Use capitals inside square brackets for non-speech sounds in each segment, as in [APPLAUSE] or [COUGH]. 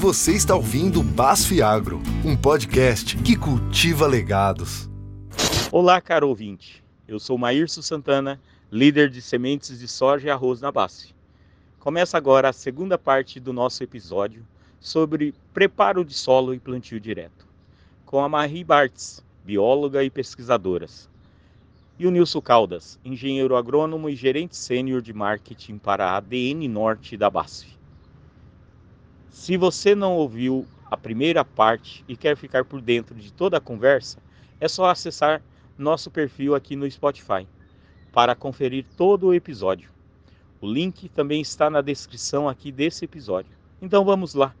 Você está ouvindo Basf Agro, um podcast que cultiva legados. Olá, caro ouvinte. Eu sou Maírcio Santana, líder de sementes de soja e arroz na Basf. Começa agora a segunda parte do nosso episódio sobre preparo de solo e plantio direto, com a Marie Bartz, bióloga e pesquisadoras, e o Nilson Caldas, engenheiro agrônomo e gerente sênior de marketing para a ADN Norte da BASF. Se você não ouviu a primeira parte e quer ficar por dentro de toda a conversa, é só acessar nosso perfil aqui no Spotify para conferir todo o episódio. O link também está na descrição aqui desse episódio. Então vamos lá.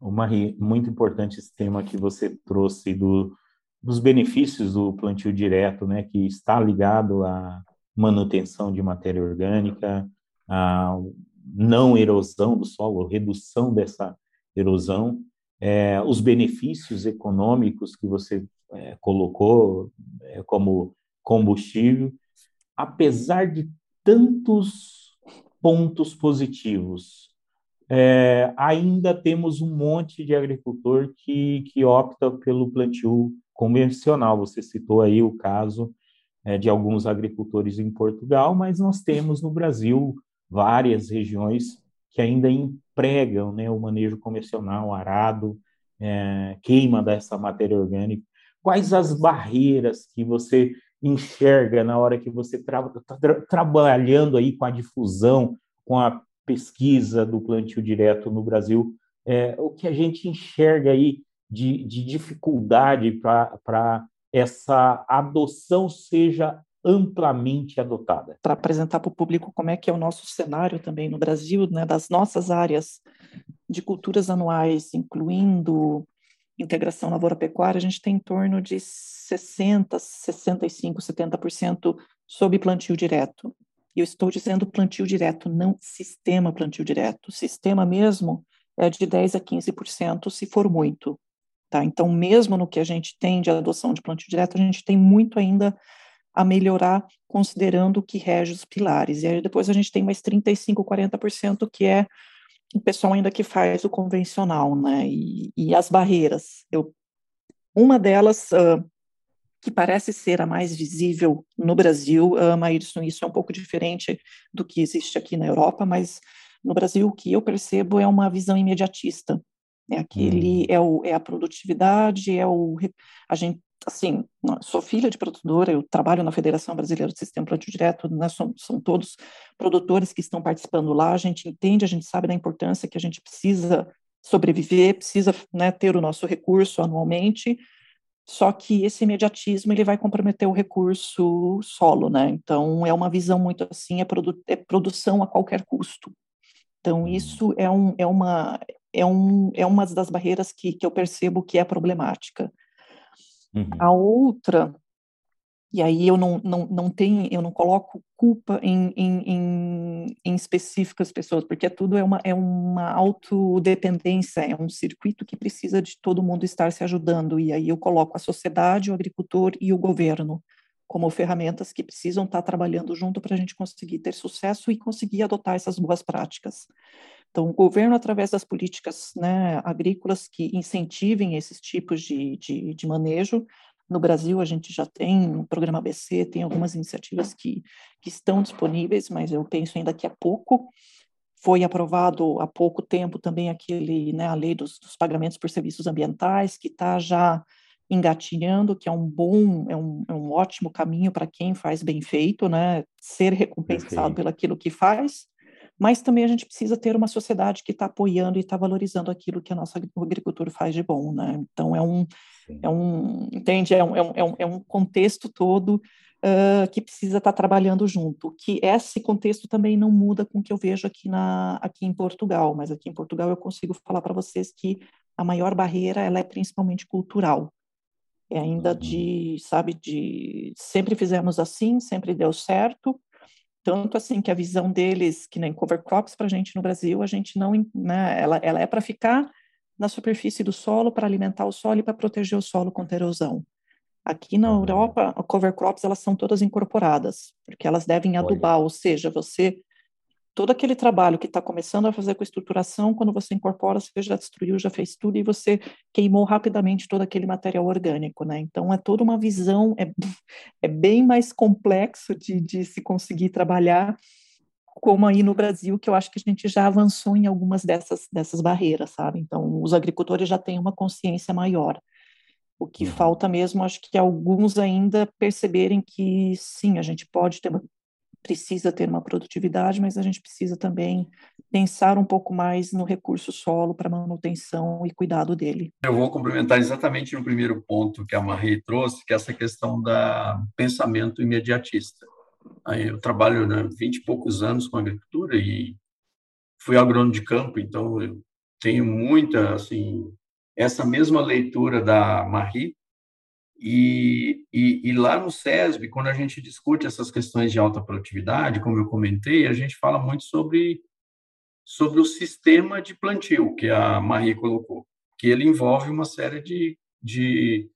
O Marie, muito importante esse tema que você trouxe do, dos benefícios do plantio direto, né, que está ligado à manutenção de matéria orgânica, à não erosão do solo, redução dessa erosão, é, os benefícios econômicos que você é, colocou é, como combustível, apesar de tantos pontos positivos, é, ainda temos um monte de agricultor que, que opta pelo plantio convencional. Você citou aí o caso é, de alguns agricultores em Portugal, mas nós temos no Brasil várias regiões que ainda empregam né, o manejo convencional, arado, é, queima dessa matéria orgânica. Quais as barreiras que você enxerga na hora que você está tra trabalhando aí com a difusão, com a pesquisa do plantio direto no Brasil? É, o que a gente enxerga aí de, de dificuldade para essa adoção seja amplamente adotada. Para apresentar para o público como é que é o nosso cenário também no Brasil, né, das nossas áreas de culturas anuais, incluindo integração lavoura-pecuária, a gente tem em torno de 60, 65, 70% sob plantio direto. E eu estou dizendo plantio direto, não sistema plantio direto. Sistema mesmo é de 10 a 15%, se for muito. Tá? Então, mesmo no que a gente tem de adoção de plantio direto, a gente tem muito ainda a melhorar, considerando o que rege os pilares. E aí depois a gente tem mais 35, 40% que é o pessoal ainda que faz o convencional, né? E, e as barreiras. Eu, uma delas, uh, que parece ser a mais visível no Brasil, uh, Maírson, isso é um pouco diferente do que existe aqui na Europa, mas no Brasil o que eu percebo é uma visão imediatista é aquele, hum. é, o, é a produtividade, é o. A gente, assim, sou filha de produtora, eu trabalho na Federação Brasileira do Sistema Plantio Direto, né, são, são todos produtores que estão participando lá, a gente entende, a gente sabe da importância que a gente precisa sobreviver, precisa né, ter o nosso recurso anualmente, só que esse imediatismo ele vai comprometer o recurso solo, né? Então é uma visão muito assim, é, produ é produção a qualquer custo. Então hum. isso é, um, é, uma, é, um, é uma das barreiras que, que eu percebo que é problemática. Uhum. A outra, e aí eu não, não, não tenho, eu não coloco culpa em, em, em, em específicas pessoas, porque tudo é uma, é uma autodependência, é um circuito que precisa de todo mundo estar se ajudando, e aí eu coloco a sociedade, o agricultor e o governo como ferramentas que precisam estar trabalhando junto para a gente conseguir ter sucesso e conseguir adotar essas boas práticas. Então, o governo, através das políticas né, agrícolas que incentivem esses tipos de, de, de, manejo, no Brasil a gente já tem o programa ABC, tem algumas iniciativas que, que estão disponíveis, mas eu penso ainda que há pouco. Foi aprovado há pouco tempo também aquele, né, a lei dos, dos pagamentos por serviços ambientais, que está já engatinhando, que é um bom, é um, é um ótimo caminho para quem faz bem feito, né, ser recompensado Perfeito. pelo aquilo que faz, mas também a gente precisa ter uma sociedade que está apoiando e está valorizando aquilo que a nossa agricultura faz de bom, né? Então é um, é um, entende? É um, é um, é um é contexto todo uh, que precisa estar tá trabalhando junto. Que esse contexto também não muda com o que eu vejo aqui na, aqui em Portugal, mas aqui em Portugal eu consigo falar para vocês que a maior barreira ela é principalmente cultural. É ainda uhum. de, sabe, de sempre fizemos assim, sempre deu certo, tanto assim que a visão deles, que nem cover crops para a gente no Brasil, a gente não, né, ela, ela é para ficar na superfície do solo, para alimentar o solo e para proteger o solo contra erosão. Aqui na Europa, cover crops elas são todas incorporadas, porque elas devem adubar, Olha. ou seja, você todo aquele trabalho que está começando a fazer com a estruturação, quando você incorpora, você já destruiu, já fez tudo e você queimou rapidamente todo aquele material orgânico, né? Então é toda uma visão, é, [LAUGHS] é bem mais complexo de, de se conseguir trabalhar como aí no Brasil, que eu acho que a gente já avançou em algumas dessas, dessas barreiras, sabe? Então, os agricultores já têm uma consciência maior. O que uhum. falta mesmo, acho que alguns ainda perceberem que sim, a gente pode ter uma, precisa ter uma produtividade, mas a gente precisa também pensar um pouco mais no recurso solo para manutenção e cuidado dele. Eu vou complementar exatamente no primeiro ponto que a Marie trouxe, que é essa questão da pensamento imediatista. Eu trabalho né, 20 e poucos anos com agricultura e fui agrônomo de campo, então eu tenho muita, assim, essa mesma leitura da Marie. E, e, e, lá no SESB, quando a gente discute essas questões de alta produtividade, como eu comentei, a gente fala muito sobre, sobre o sistema de plantio que a Marie colocou, que ele envolve uma série de, de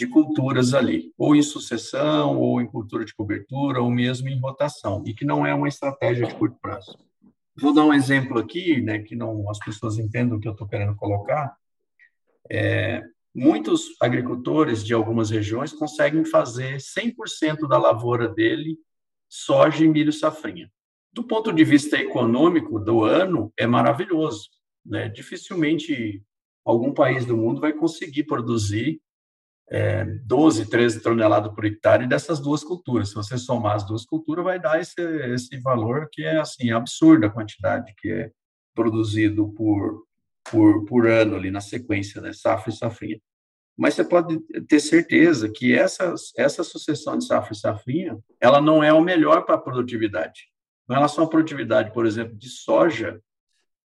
de culturas ali, ou em sucessão, ou em cultura de cobertura, ou mesmo em rotação, e que não é uma estratégia de curto prazo. Vou dar um exemplo aqui, né, que não as pessoas entendam o que eu estou querendo colocar. É, muitos agricultores de algumas regiões conseguem fazer 100% da lavoura dele soja e milho safrinha. Do ponto de vista econômico do ano, é maravilhoso. Né? Dificilmente algum país do mundo vai conseguir produzir é, 12, 13 toneladas por hectare dessas duas culturas. Se você somar as duas culturas, vai dar esse, esse valor que é assim absurda a quantidade que é produzido por, por, por ano ali na sequência, né? safra e safrinha. Mas você pode ter certeza que essa, essa sucessão de safra e safrinha, ela não é o melhor para a produtividade. Com relação à produtividade, por exemplo, de soja,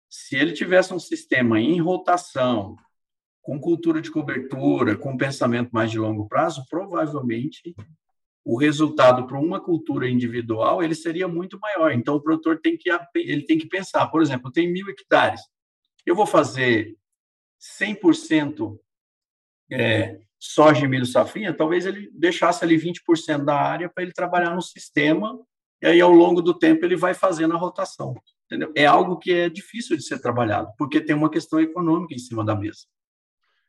se ele tivesse um sistema em rotação, com cultura de cobertura, com pensamento mais de longo prazo, provavelmente o resultado para uma cultura individual ele seria muito maior. Então o produtor tem que ele tem que pensar, por exemplo, tem mil hectares, eu vou fazer 100% é, soja e milho safrinha, talvez ele deixasse ali 20% da área para ele trabalhar no sistema e aí ao longo do tempo ele vai fazendo a rotação. Entendeu? É algo que é difícil de ser trabalhado, porque tem uma questão econômica em cima da mesa.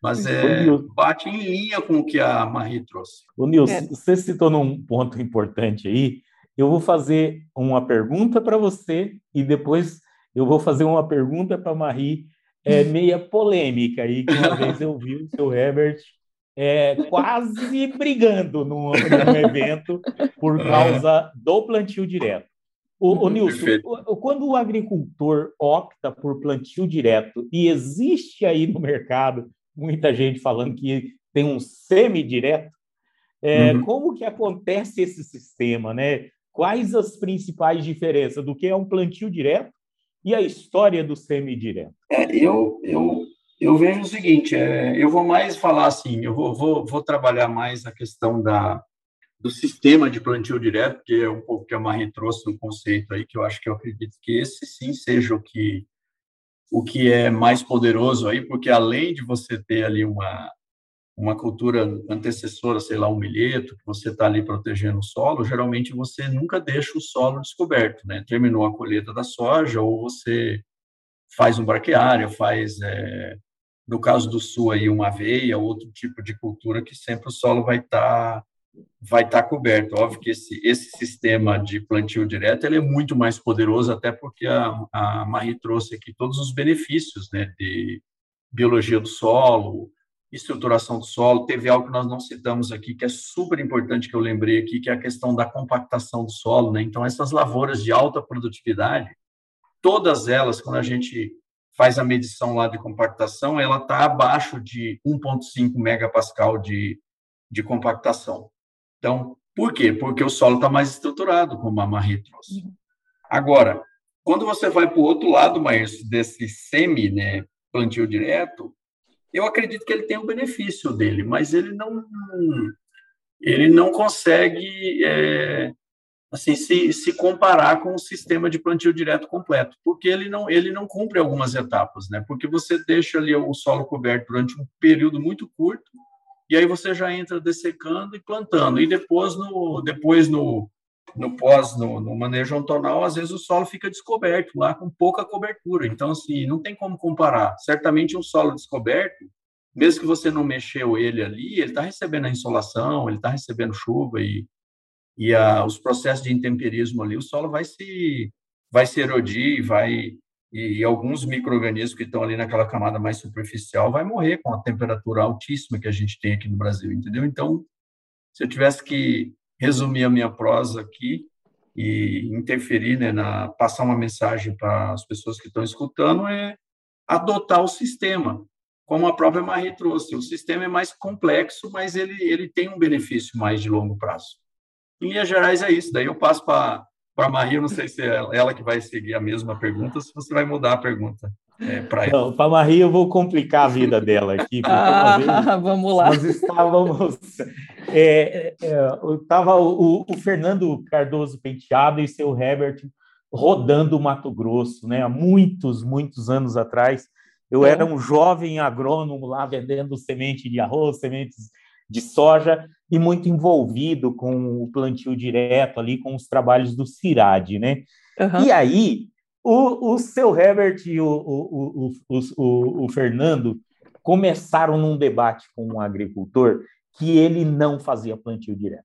Mas é, bate em linha com o que a Marie trouxe. O Nilson, é. você citou num ponto importante aí. Eu vou fazer uma pergunta para você e depois eu vou fazer uma pergunta para a Marie, é, meia polêmica aí, que uma [LAUGHS] vez eu vi o seu Herbert é, quase brigando num, num evento por causa do plantio direto. O, o Nilson, o, quando o agricultor opta por plantio direto e existe aí no mercado muita gente falando que tem um semi-direto. É, uhum. Como que acontece esse sistema, né? Quais as principais diferenças do que é um plantio direto e a história do semi-direto? É, eu, eu, eu vejo o seguinte, é, eu vou mais falar assim, eu vou, vou, vou trabalhar mais a questão da, do sistema de plantio direto, que é um pouco que a Marie trouxe no conceito aí, que eu acho que eu acredito que esse sim seja o que o que é mais poderoso aí, porque além de você ter ali uma, uma cultura antecessora, sei lá, um milheto, que você está ali protegendo o solo, geralmente você nunca deixa o solo descoberto, né? Terminou a colheita da soja, ou você faz um braquiário, faz, é, no caso do sul aí, uma aveia, outro tipo de cultura que sempre o solo vai estar tá vai tá coberto. Óbvio que esse, esse sistema de plantio direto ele é muito mais poderoso, até porque a, a Marie trouxe aqui todos os benefícios né, de biologia do solo, estruturação do solo. Teve algo que nós não citamos aqui, que é super importante, que eu lembrei aqui, que é a questão da compactação do solo. Né? Então, essas lavouras de alta produtividade, todas elas, quando a gente faz a medição lá de compactação, ela está abaixo de 1,5 megapascal de, de compactação. Então, por quê? Porque o solo está mais estruturado, como a Marie trouxe. Uhum. Agora, quando você vai para o outro lado, Maírcio, desse semi, né, plantio direto, eu acredito que ele tem o benefício dele, mas ele não ele não consegue é, assim se, se comparar com o sistema de plantio direto completo, porque ele não ele não cumpre algumas etapas, né? Porque você deixa ali o solo coberto durante um período muito curto e aí você já entra dessecando e plantando. E depois no, depois no, no pós, no, no manejo ontonal, às vezes o solo fica descoberto lá, com pouca cobertura. Então, assim, não tem como comparar. Certamente um solo descoberto, mesmo que você não mexeu ele ali, ele está recebendo a insolação, ele está recebendo chuva e, e a, os processos de intemperismo ali, o solo vai se, vai se erodir, vai e alguns micro-organismos que estão ali naquela camada mais superficial vai morrer com a temperatura altíssima que a gente tem aqui no Brasil, entendeu? Então, se eu tivesse que resumir a minha prosa aqui e interferir, né, na passar uma mensagem para as pessoas que estão escutando é adotar o sistema, como a própria Marie trouxe. O sistema é mais complexo, mas ele ele tem um benefício mais de longo prazo. Em linhas gerais é isso. Daí eu passo para para a Maria, não sei se é ela que vai seguir a mesma pergunta, se você vai mudar a pergunta é, para ela. Para a Maria, eu vou complicar a vida dela aqui. Ah, vez, vamos lá. Nós estávamos. É, é, estava o, o, Fernando Cardoso Penteado e seu Herbert rodando o Mato Grosso, né? há muitos, muitos anos atrás. Eu é. era um jovem agrônomo lá vendendo semente de arroz, sementes de soja e muito envolvido com o plantio direto ali, com os trabalhos do CIRAD, né? Uhum. E aí, o, o seu Herbert e o, o, o, o, o Fernando começaram num debate com um agricultor que ele não fazia plantio direto.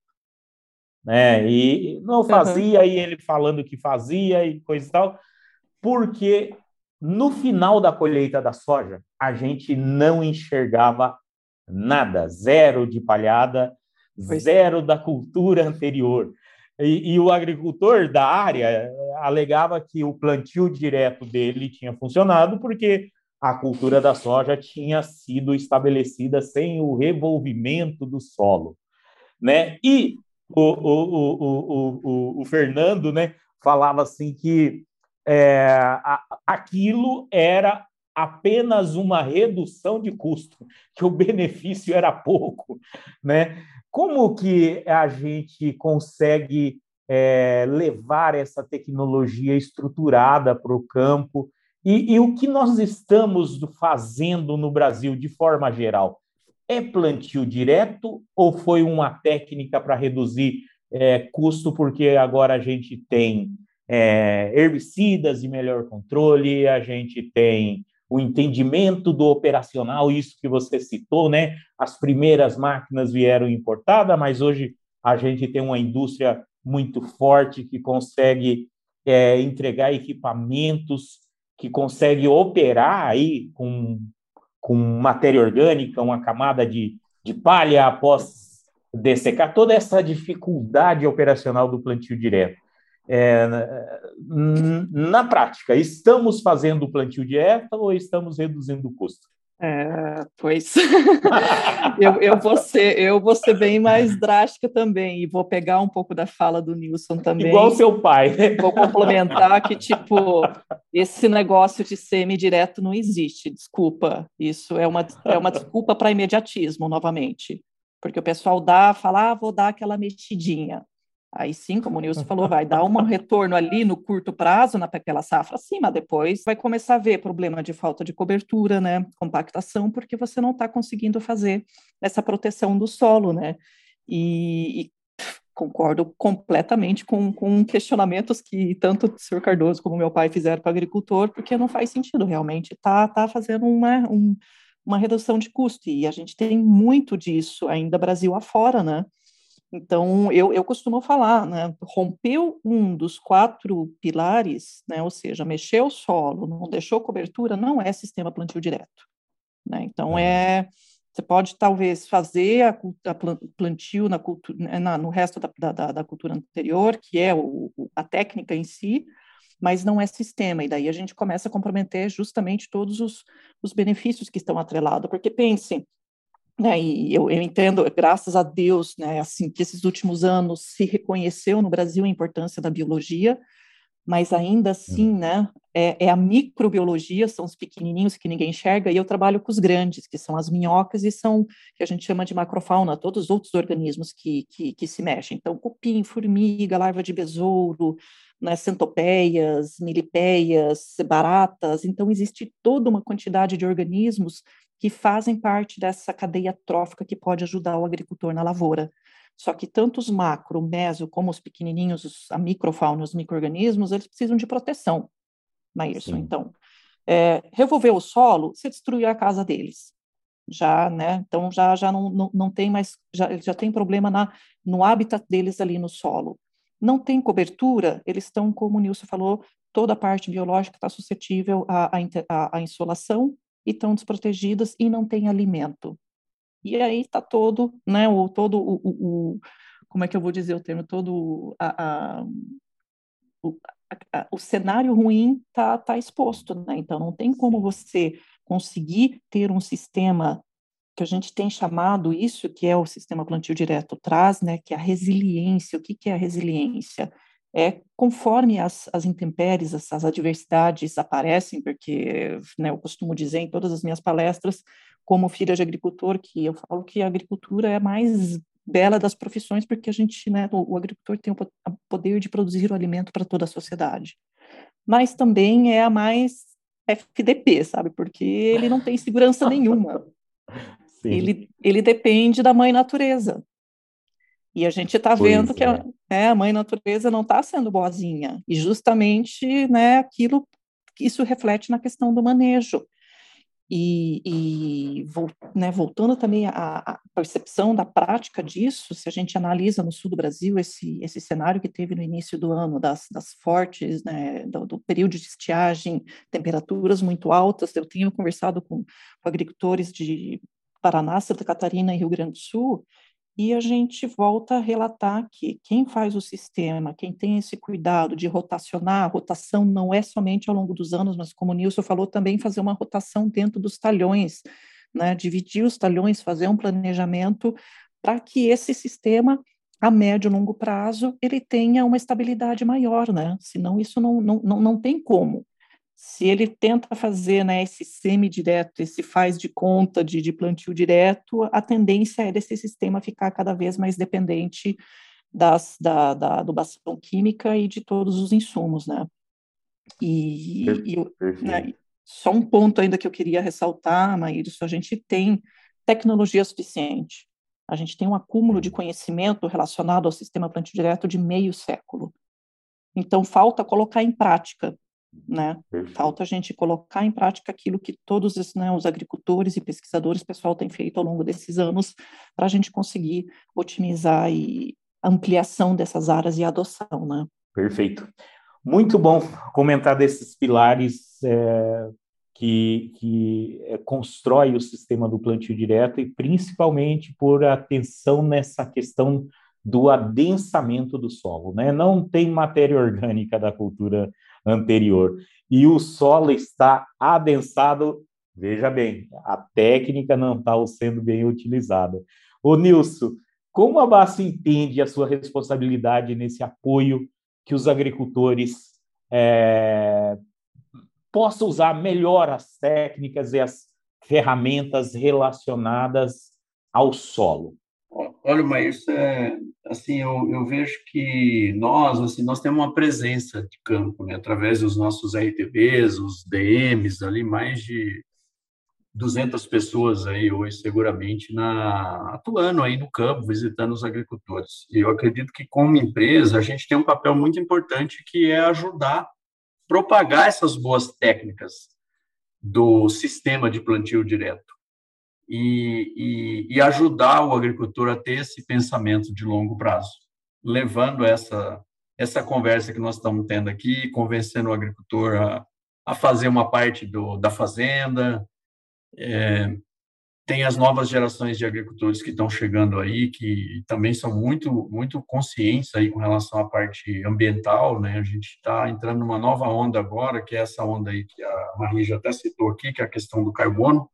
Né? E não fazia, uhum. e ele falando que fazia e coisa e tal, porque no final da colheita da soja, a gente não enxergava nada, zero de palhada, zero da cultura anterior. E, e, o agricultor da área alegava que o plantio direto dele tinha funcionado porque a cultura da soja tinha sido estabelecida sem o revolvimento do solo. Né? E o, o, o, o, Fernando né, falava assim que é, aquilo era apenas uma redução de custo, que o benefício era pouco, né? Como que a gente consegue é, levar essa tecnologia estruturada para o campo e, e o que nós estamos fazendo no Brasil de forma geral? É plantio direto ou foi uma técnica para reduzir é, custo, porque agora a gente tem é, herbicidas e melhor controle, a gente tem o entendimento do operacional, isso que você citou, né? As primeiras máquinas vieram importadas, mas hoje a gente tem uma indústria muito forte que consegue é, entregar equipamentos, que consegue operar aí com, com matéria orgânica, uma camada de, de palha após dessecar, toda essa dificuldade operacional do plantio direto. É, na prática, estamos fazendo plantio dieta ou estamos reduzindo o custo? É, pois [LAUGHS] eu, eu, vou ser, eu vou ser bem mais drástica também, e vou pegar um pouco da fala do Nilson também. Igual seu pai. Vou complementar que, tipo, esse negócio de semi-direto não existe, desculpa. Isso é uma, é uma desculpa para imediatismo, novamente. Porque o pessoal dá, fala, ah, vou dar aquela mexidinha. Aí sim, como o Nilson falou, [LAUGHS] vai dar um retorno ali no curto prazo naquela safra, sim, mas depois vai começar a ver problema de falta de cobertura, né, compactação, porque você não está conseguindo fazer essa proteção do solo, né, e, e concordo completamente com, com questionamentos que tanto o senhor Cardoso como meu pai fizeram para o agricultor, porque não faz sentido realmente, tá, tá fazendo uma, um, uma redução de custo, e a gente tem muito disso ainda Brasil afora, né, então, eu, eu costumo falar, né, rompeu um dos quatro pilares, né, ou seja, mexeu o solo, não deixou cobertura, não é sistema plantio direto. Né? Então, é, você pode talvez fazer a, a plantio na cultura, né, na, no resto da, da, da, cultura anterior, que é o, a técnica em si, mas não é sistema, e daí a gente começa a comprometer justamente todos os, os benefícios que estão atrelados, porque pense, né, e eu, eu, entendo, graças a Deus, né, assim, que esses últimos anos se reconheceu no Brasil a importância da biologia, mas ainda assim, né, é, é, a microbiologia, são os pequenininhos que ninguém enxerga, e eu trabalho com os grandes, que são as minhocas e são, que a gente chama de macrofauna, todos os outros organismos que, que, que se mexem. Então, cupim, formiga, larva de besouro, né, centopeias, milipeias, baratas, então existe toda uma quantidade de organismos que fazem parte dessa cadeia trófica que pode ajudar o agricultor na lavoura. Só que tanto os macro, meso, como os pequenininhos, os, a microfauna, os micro-organismos, eles precisam de proteção, Maírson. Sim. Então, é, revolver o solo, você destruiu a casa deles. Já, né? Então, já, já não, não, não tem mais, já, já tem problema na, no hábitat deles ali no solo. Não tem cobertura, eles estão, como o Nilson falou, toda a parte biológica está suscetível à, à, à insolação e estão desprotegidas e não tem alimento. E aí está todo, né, o, todo o, o, o, como é que eu vou dizer o termo, todo a, a, o, a, o cenário ruim está tá exposto, né? Então não tem como você conseguir ter um sistema que a gente tem chamado isso, que é o sistema plantio direto traz, né, que é a resiliência. O que, que é a resiliência? É conforme as, as intempéries, as, as adversidades aparecem, porque né, eu costumo dizer em todas as minhas palestras como filha de agricultor, que eu falo que a agricultura é a mais bela das profissões, porque a gente, né, o, o agricultor tem o poder de produzir o alimento para toda a sociedade. Mas também é a mais FDP, sabe? Porque ele não tem segurança nenhuma. [LAUGHS] Ele, ele depende da mãe natureza. E a gente está vendo que a, é. né, a mãe natureza não está sendo boazinha. E justamente né, aquilo, isso reflete na questão do manejo. E, e né, voltando também à, percepção da prática disso, se a gente analisa no sul do Brasil esse, esse cenário que teve no início do ano, das, das fortes, né, do, do, período de estiagem, temperaturas muito altas, eu tenho conversado com, com agricultores de Paraná, Santa Catarina e Rio Grande do Sul, e a gente volta a relatar que quem faz o sistema, quem tem esse cuidado de rotacionar, a rotação não é somente ao longo dos anos, mas como o Nilson falou, também fazer uma rotação dentro dos talhões, né, dividir os talhões, fazer um planejamento para que esse sistema, a médio e longo prazo, ele tenha uma estabilidade maior, né? Senão isso não, não, não, não tem como se ele tenta fazer né, esse semi-direto, esse faz de conta de, de plantio direto, a tendência é desse sistema ficar cada vez mais dependente das, da, da adubação química e de todos os insumos, né? E, e né, só um ponto ainda que eu queria ressaltar, Maíris, a gente tem tecnologia suficiente, a gente tem um acúmulo de conhecimento relacionado ao sistema plantio direto de meio século. Então, falta colocar em prática né? Falta a gente colocar em prática aquilo que todos os, né, os agricultores e pesquisadores, pessoal, tem feito ao longo desses anos para a gente conseguir otimizar e ampliação dessas áreas e adoção, né? Perfeito. Muito bom comentar desses pilares é, que, que é, constrói o sistema do plantio direto e principalmente por atenção nessa questão do adensamento do solo, né? Não tem matéria [LAUGHS] orgânica da cultura anterior. E o solo está adensado, veja bem, a técnica não está sendo bem utilizada. Ô Nilson, como a BASF entende a sua responsabilidade nesse apoio que os agricultores é, possam usar melhor as técnicas e as ferramentas relacionadas ao solo? Olha, Maírs, é, assim, eu, eu, vejo que nós, assim, nós temos uma presença de campo, né, através dos nossos RTBs, os DMs, ali, mais de 200 pessoas aí hoje, seguramente, na, atuando aí no campo, visitando os agricultores. E eu acredito que, como empresa, a gente tem um papel muito importante que é ajudar propagar essas boas técnicas do sistema de plantio direto e, e, e ajudar o agricultor a ter esse pensamento de longo prazo, levando essa essa conversa que nós estamos tendo aqui, convencendo o agricultor a, a fazer uma parte do, da fazenda. É, tem as novas gerações de agricultores que estão chegando aí, que também são muito muito conscientes aí com relação à parte ambiental, né? A gente está entrando numa nova onda agora, que é essa onda aí que a Maria já até citou aqui, que é a questão do carbono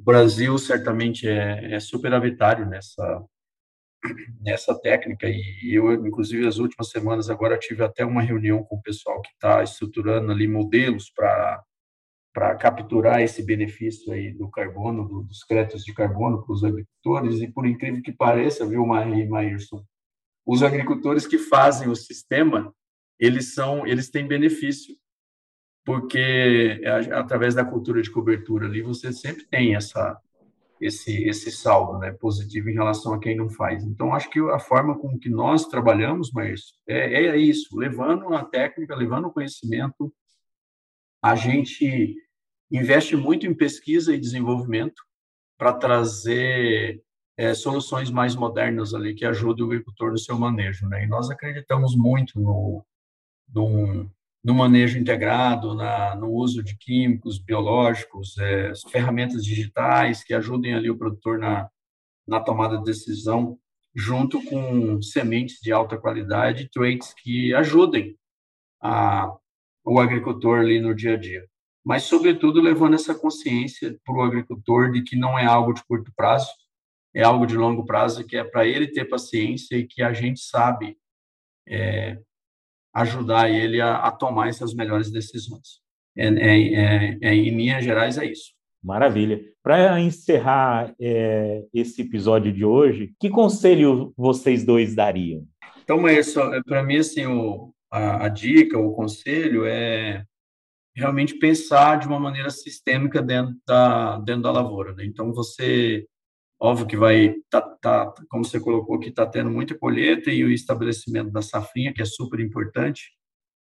o Brasil certamente é, é superavitário nessa nessa técnica e eu inclusive as últimas semanas agora tive até uma reunião com o pessoal que está estruturando ali modelos para para capturar esse benefício aí do carbono do, dos créditos de carbono para os agricultores e por incrível que pareça viu Maí Maírson os agricultores que fazem o sistema eles são eles têm benefício porque através da cultura de cobertura ali você sempre tem essa esse esse saldo, né, positivo em relação a quem não faz. Então acho que a forma com que nós trabalhamos, mas é, é isso, levando a técnica, levando o conhecimento, a gente investe muito em pesquisa e desenvolvimento para trazer é, soluções mais modernas ali que ajudem o agricultor no seu manejo, né? E nós acreditamos muito no, no, no manejo integrado, na, no uso de químicos, biológicos, é, ferramentas digitais que ajudem ali o produtor na, na tomada de decisão, junto com sementes de alta qualidade, traits que ajudem a, o agricultor ali no dia a dia. Mas, sobretudo, levando essa consciência para o agricultor de que não é algo de curto prazo, é algo de longo prazo, que é para ele ter paciência e que a gente sabe é, ajudar ele a, a, tomar essas melhores decisões. É, é, é, é em linhas gerais, é isso. Maravilha. Para encerrar é, esse episódio de hoje, que conselho vocês dois dariam? Então, para mim, assim, o, a, a, dica, o conselho é realmente pensar de uma maneira sistêmica dentro da, dentro da lavoura. Né? Então, você Óbvio que vai, tá, tá, como você colocou aqui, está tendo muita colheita e o estabelecimento da safrinha, que é super importante.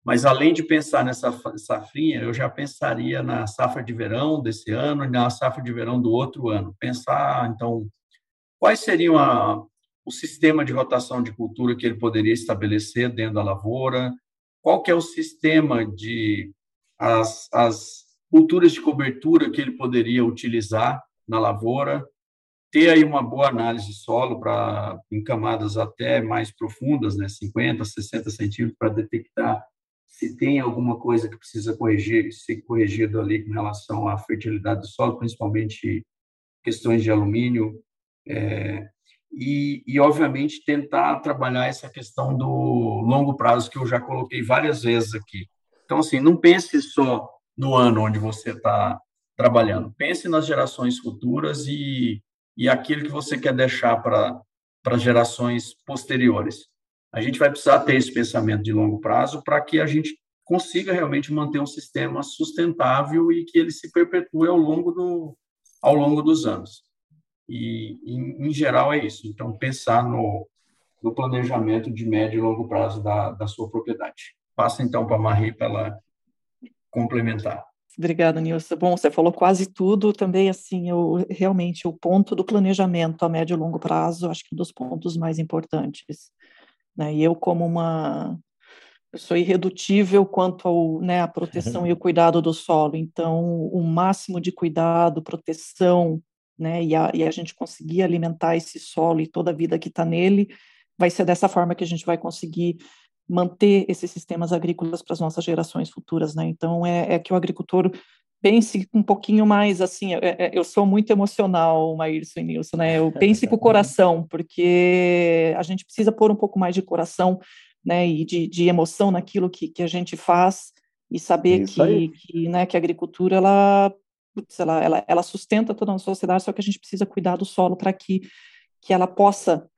Mas além de pensar nessa safrinha, eu já pensaria na safra de verão desse ano e na safra de verão do outro ano. Pensar, então, quais seriam a, o sistema de rotação de cultura que ele poderia estabelecer dentro da lavoura, qual que é o sistema de as, as culturas de cobertura que ele poderia utilizar na lavoura, ter aí uma boa análise de solo para em camadas até mais profundas, né, 50, 60 centímetros, para detectar se tem alguma coisa que precisa corrigir, ser corrigido ali com relação à fertilidade do solo, principalmente questões de alumínio, é, e, e, obviamente, tentar trabalhar essa questão do longo prazo, que eu já coloquei várias vezes aqui. Então, assim, não pense só no ano onde você está trabalhando, pense nas gerações futuras e e aquilo que você quer deixar para para gerações posteriores. A gente vai precisar ter esse pensamento de longo prazo para que a gente consiga realmente manter um sistema sustentável e que ele se perpetue ao longo do ao longo dos anos. E em, em geral é isso. Então pensar no no planejamento de médio e longo prazo da, da sua propriedade. Passa então para a Marie para ela complementar. Obrigada, Nilson. Bom, você falou quase tudo também, assim, eu, realmente o ponto do planejamento a médio e longo prazo, acho que é um dos pontos mais importantes. Né? E eu, como uma, eu sou irredutível quanto ao, né, a proteção e o [LAUGHS] cuidado do solo, então o máximo de cuidado, proteção, né, e a, e a gente conseguir alimentar esse solo e toda a vida que está nele, vai ser dessa forma que a gente vai conseguir manter esses sistemas agrícolas para as nossas gerações futuras, né? Então é, é, que o agricultor pense um pouquinho mais assim. É, é, eu sou muito emocional, Maírcio e Nilson, né? Eu pense com o [LAUGHS] coração, porque a gente precisa pôr um pouco mais de coração, né? E de, de emoção naquilo que, que a gente faz e saber que, que, né, que a agricultura ela, putz, ela, ela, ela sustenta toda a sociedade, só que a gente precisa cuidar do solo para que que ela possa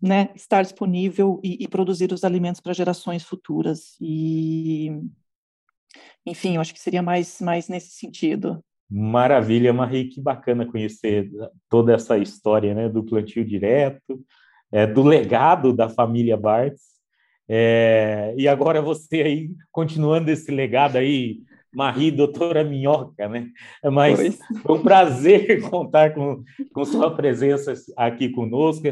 né, estar disponível e, e produzir os alimentos para gerações futuras. E, enfim, eu acho que seria mais, mais nesse sentido. Maravilha, Marie, que bacana conhecer toda essa história né, do plantio direto, é, do legado da família Bartz. É, e agora você aí, continuando esse legado aí, Marie, doutora Minhoca, né? Mas pois. foi um prazer [LAUGHS] contar com, com sua presença aqui conosco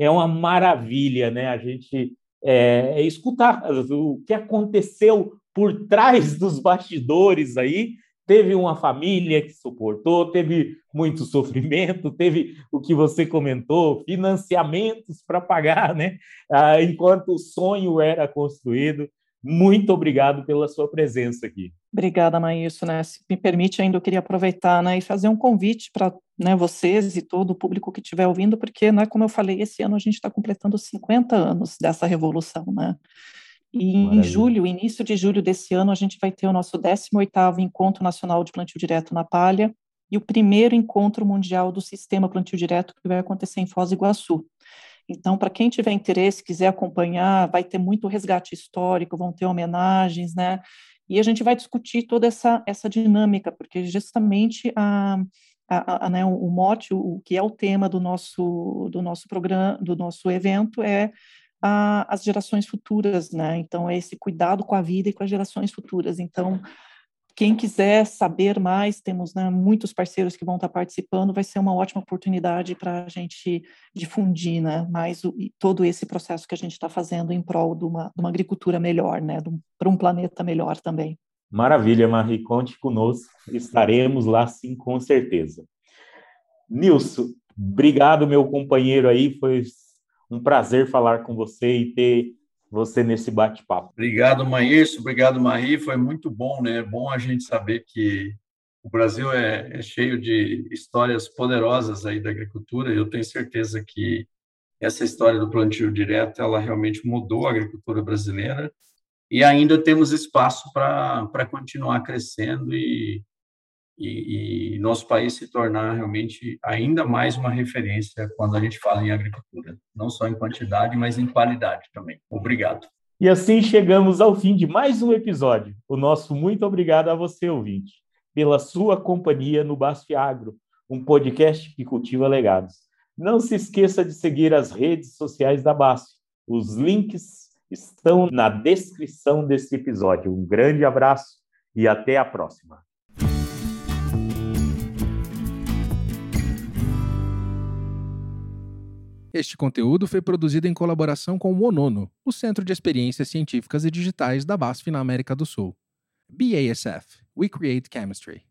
é uma maravilha, né? A gente é, é escutar o que aconteceu por trás [LAUGHS] dos bastidores aí. Teve uma família que suportou, teve muito sofrimento, teve o que você comentou, financiamentos para pagar, né? Ah, enquanto o sonho era construído. Muito obrigado pela sua presença aqui. Obrigada, Maílson. Né? Se me permite, ainda eu queria aproveitar né, e fazer um convite para né, vocês e todo o público que estiver ouvindo, porque, né, como eu falei, esse ano a gente está completando 50 anos dessa revolução. Né? E Maravilha. em julho, início de julho desse ano, a gente vai ter o nosso 18º Encontro Nacional de Plantio Direto na Palha e o primeiro Encontro Mundial do Sistema Plantio Direto, que vai acontecer em Foz do Iguaçu. Então, para quem tiver interesse, quiser acompanhar, vai ter muito resgate histórico, vão ter homenagens, né? E a gente vai discutir toda essa, essa dinâmica, porque justamente a, a, a, né, o mote, o, o, que é o tema do nosso, do nosso programa, do nosso evento é a, as gerações futuras, né? Então, é esse cuidado com a vida e com as gerações futuras. Então, quem quiser saber mais, temos né, muitos parceiros que vão estar participando, vai ser uma ótima oportunidade para a gente difundir né, mais o, todo esse processo que a gente está fazendo em prol de uma, de uma agricultura melhor, né, para um planeta melhor também. Maravilha, Marie, conte conosco, estaremos lá sim, com certeza. Nilson, obrigado, meu companheiro aí, foi um prazer falar com você e ter você nesse bate-papo. Obrigado, Maírcio, obrigado, Marie, foi muito bom, né? É bom a gente saber que o Brasil é, é cheio de histórias poderosas aí da agricultura, eu tenho certeza que essa história do plantio direto, ela realmente mudou a agricultura brasileira, e ainda temos espaço para continuar crescendo e, e, e, nosso país se tornar realmente ainda mais uma referência quando a gente fala em agricultura, não só em quantidade, mas em qualidade também. Obrigado. E assim chegamos ao fim de mais um episódio. O nosso muito obrigado a você, ouvinte, pela sua companhia no Basf Agro, um podcast que cultiva legados. Não se esqueça de seguir as redes sociais da Basf. Os links estão na descrição desse episódio. Um grande abraço e até a próxima. Este conteúdo foi produzido em colaboração com o ONONO, o Centro de Experiências Científicas e Digitais da BASF na América do Sul. BASF We Create Chemistry.